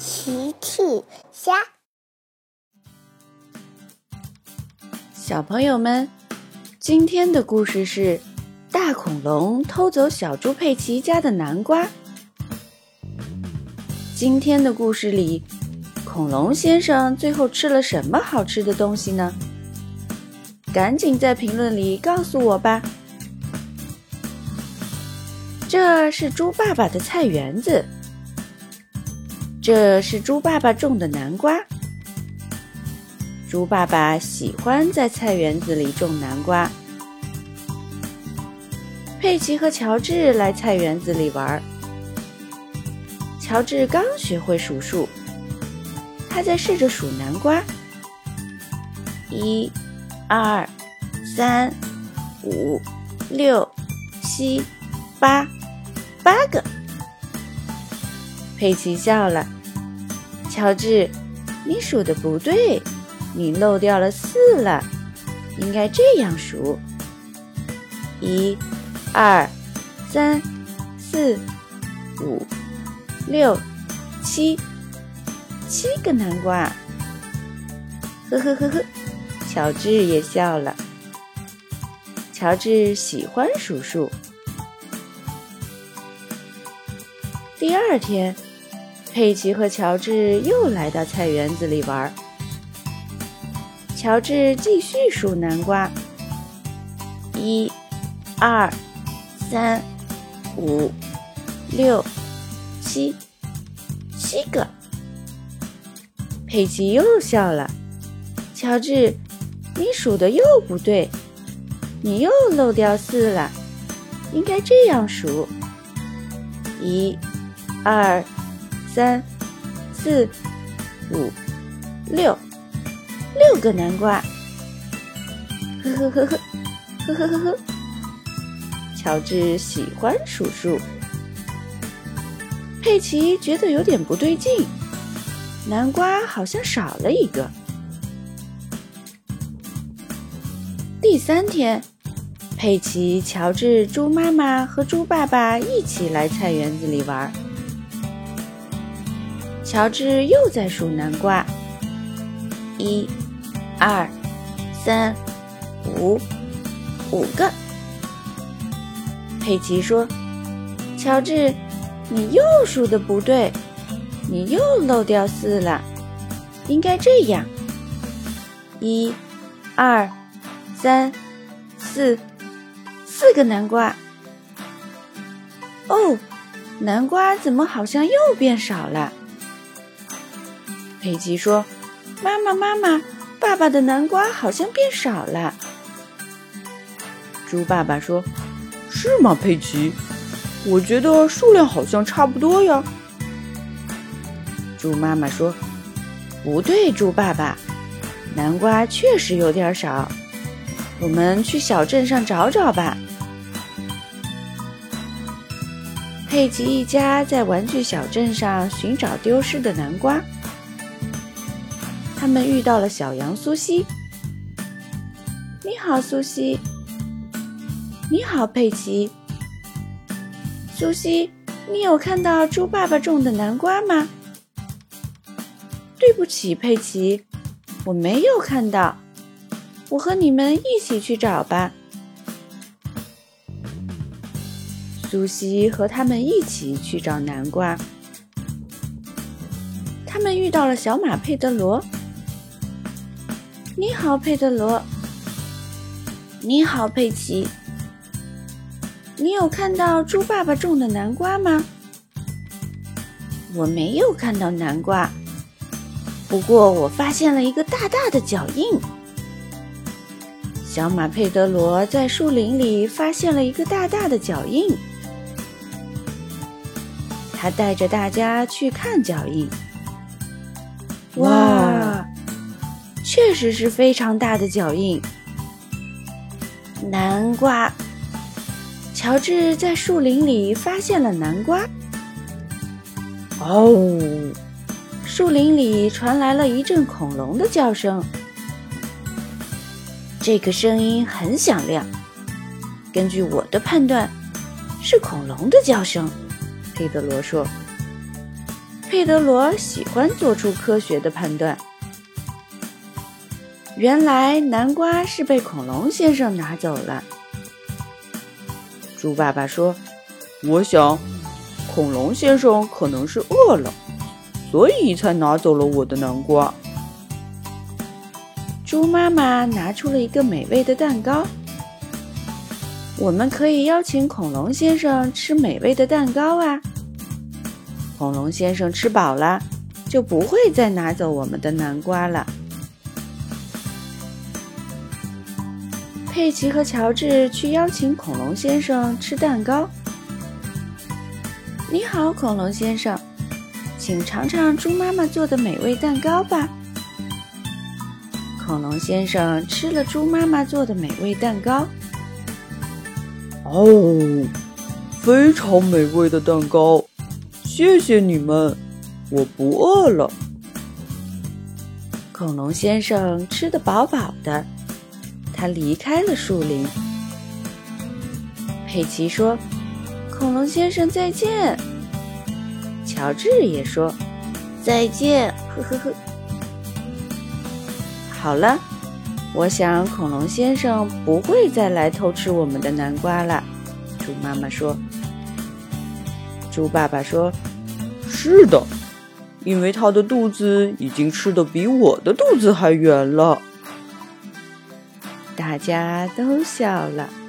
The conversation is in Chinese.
奇趣虾，小朋友们，今天的故事是大恐龙偷走小猪佩奇家的南瓜。今天的故事里，恐龙先生最后吃了什么好吃的东西呢？赶紧在评论里告诉我吧。这是猪爸爸的菜园子，这是猪爸爸种的南瓜。猪爸爸喜欢在菜园子里种南瓜。佩奇和乔治来菜园子里玩。乔治刚学会数数，他在试着数南瓜：一、二、三、五、六、七、八。八个，佩奇笑了。乔治，你数的不对，你漏掉了四了，应该这样数：一、二、三、四、五、六、七，七个南瓜。呵呵呵呵，乔治也笑了。乔治喜欢数数。第二天，佩奇和乔治又来到菜园子里玩。乔治继续数南瓜：一、二、三、五、六、七，七个。佩奇又笑了：“乔治，你数的又不对，你又漏掉四了，应该这样数：一。”二、三、四、五、六，六个南瓜。呵呵呵呵，呵呵呵呵。乔治喜欢数数。佩奇觉得有点不对劲，南瓜好像少了一个。第三天，佩奇、乔治、猪妈妈和猪爸爸一起来菜园子里玩。乔治又在数南瓜：一、二、三、五，五个。佩奇说：“乔治，你又数的不对，你又漏掉四了，应该这样：一、二、三、四，四个南瓜。哦，南瓜怎么好像又变少了？”佩奇说：“妈妈，妈妈，爸爸的南瓜好像变少了。”猪爸爸说：“是吗，佩奇？我觉得数量好像差不多呀。”猪妈妈说：“不对，猪爸爸，南瓜确实有点少，我们去小镇上找找吧。”佩奇一家在玩具小镇上寻找丢失的南瓜。他们遇到了小羊苏西。你好，苏西。你好，佩奇。苏西，你有看到猪爸爸种的南瓜吗？对不起，佩奇，我没有看到。我和你们一起去找吧。苏西和他们一起去找南瓜。他们遇到了小马佩德罗。你好，佩德罗。你好，佩奇。你有看到猪爸爸种的南瓜吗？我没有看到南瓜，不过我发现了一个大大的脚印。小马佩德罗在树林里发现了一个大大的脚印，他带着大家去看脚印。哇！确实是非常大的脚印。南瓜，乔治在树林里发现了南瓜。哦，树林里传来了一阵恐龙的叫声。这个声音很响亮，根据我的判断，是恐龙的叫声。佩德罗说：“佩德罗喜欢做出科学的判断。原来南瓜是被恐龙先生拿走了。猪爸爸说：“我想，恐龙先生可能是饿了，所以才拿走了我的南瓜。”猪妈妈拿出了一个美味的蛋糕。我们可以邀请恐龙先生吃美味的蛋糕啊！恐龙先生吃饱了，就不会再拿走我们的南瓜了。佩奇和乔治去邀请恐龙先生吃蛋糕。你好，恐龙先生，请尝尝猪妈妈做的美味蛋糕吧。恐龙先生吃了猪妈妈做的美味蛋糕。哦，非常美味的蛋糕，谢谢你们，我不饿了。恐龙先生吃得饱饱的。他离开了树林。佩奇说：“恐龙先生再见。”乔治也说：“再见。”呵呵呵。好了，我想恐龙先生不会再来偷吃我们的南瓜了。猪妈妈说：“猪爸爸说，是的，因为他的肚子已经吃的比我的肚子还圆了。”大家都笑了。